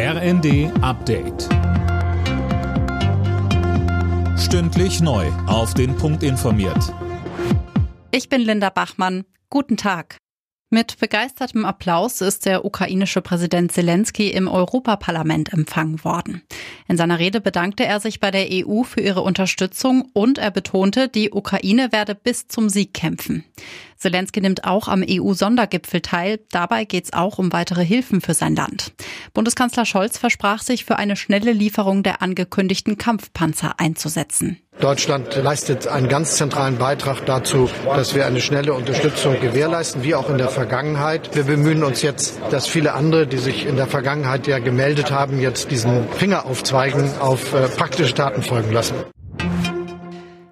RND Update. Stündlich neu. Auf den Punkt informiert. Ich bin Linda Bachmann. Guten Tag. Mit begeistertem Applaus ist der ukrainische Präsident Zelensky im Europaparlament empfangen worden. In seiner Rede bedankte er sich bei der EU für ihre Unterstützung und er betonte, die Ukraine werde bis zum Sieg kämpfen. Zelensky nimmt auch am EU-Sondergipfel teil. Dabei geht es auch um weitere Hilfen für sein Land. Bundeskanzler Scholz versprach sich für eine schnelle Lieferung der angekündigten Kampfpanzer einzusetzen. Deutschland leistet einen ganz zentralen Beitrag dazu, dass wir eine schnelle Unterstützung gewährleisten, wie auch in der Vergangenheit. Wir bemühen uns jetzt, dass viele andere, die sich in der Vergangenheit ja gemeldet haben, jetzt diesen Finger aufzweigen, auf äh, praktische Taten folgen lassen.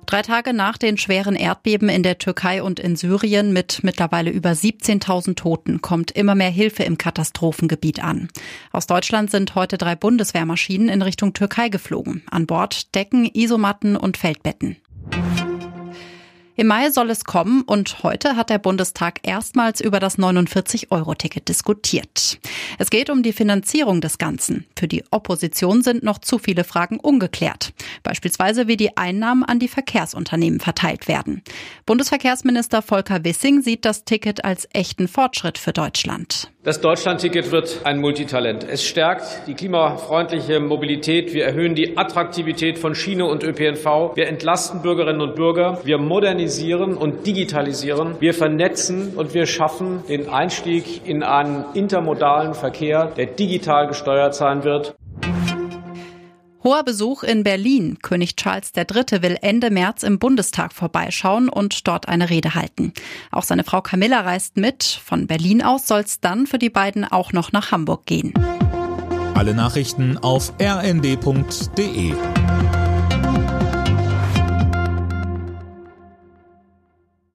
Drei Tage nach den schweren Erdbeben in der Türkei und in Syrien mit mittlerweile über 17.000 Toten kommt immer mehr Hilfe im Katastrophengebiet an. Aus Deutschland sind heute drei Bundeswehrmaschinen in Richtung Türkei geflogen. An Bord Decken, Isomatten und Feldbetten. Im Mai soll es kommen und heute hat der Bundestag erstmals über das 49-Euro-Ticket diskutiert. Es geht um die Finanzierung des Ganzen. Für die Opposition sind noch zu viele Fragen ungeklärt. Beispielsweise wie die Einnahmen an die Verkehrsunternehmen verteilt werden. Bundesverkehrsminister Volker Wissing sieht das Ticket als echten Fortschritt für Deutschland. Das Deutschlandticket wird ein Multitalent. Es stärkt die klimafreundliche Mobilität. Wir erhöhen die Attraktivität von Schiene und ÖPNV. Wir entlasten Bürgerinnen und Bürger. Wir modernisieren und digitalisieren. Wir vernetzen und wir schaffen den Einstieg in einen intermodalen Verkehr, der digital gesteuert sein wird. Hoher Besuch in Berlin. König Charles III. will Ende März im Bundestag vorbeischauen und dort eine Rede halten. Auch seine Frau Camilla reist mit. Von Berlin aus soll es dann für die beiden auch noch nach Hamburg gehen. Alle Nachrichten auf rnd.de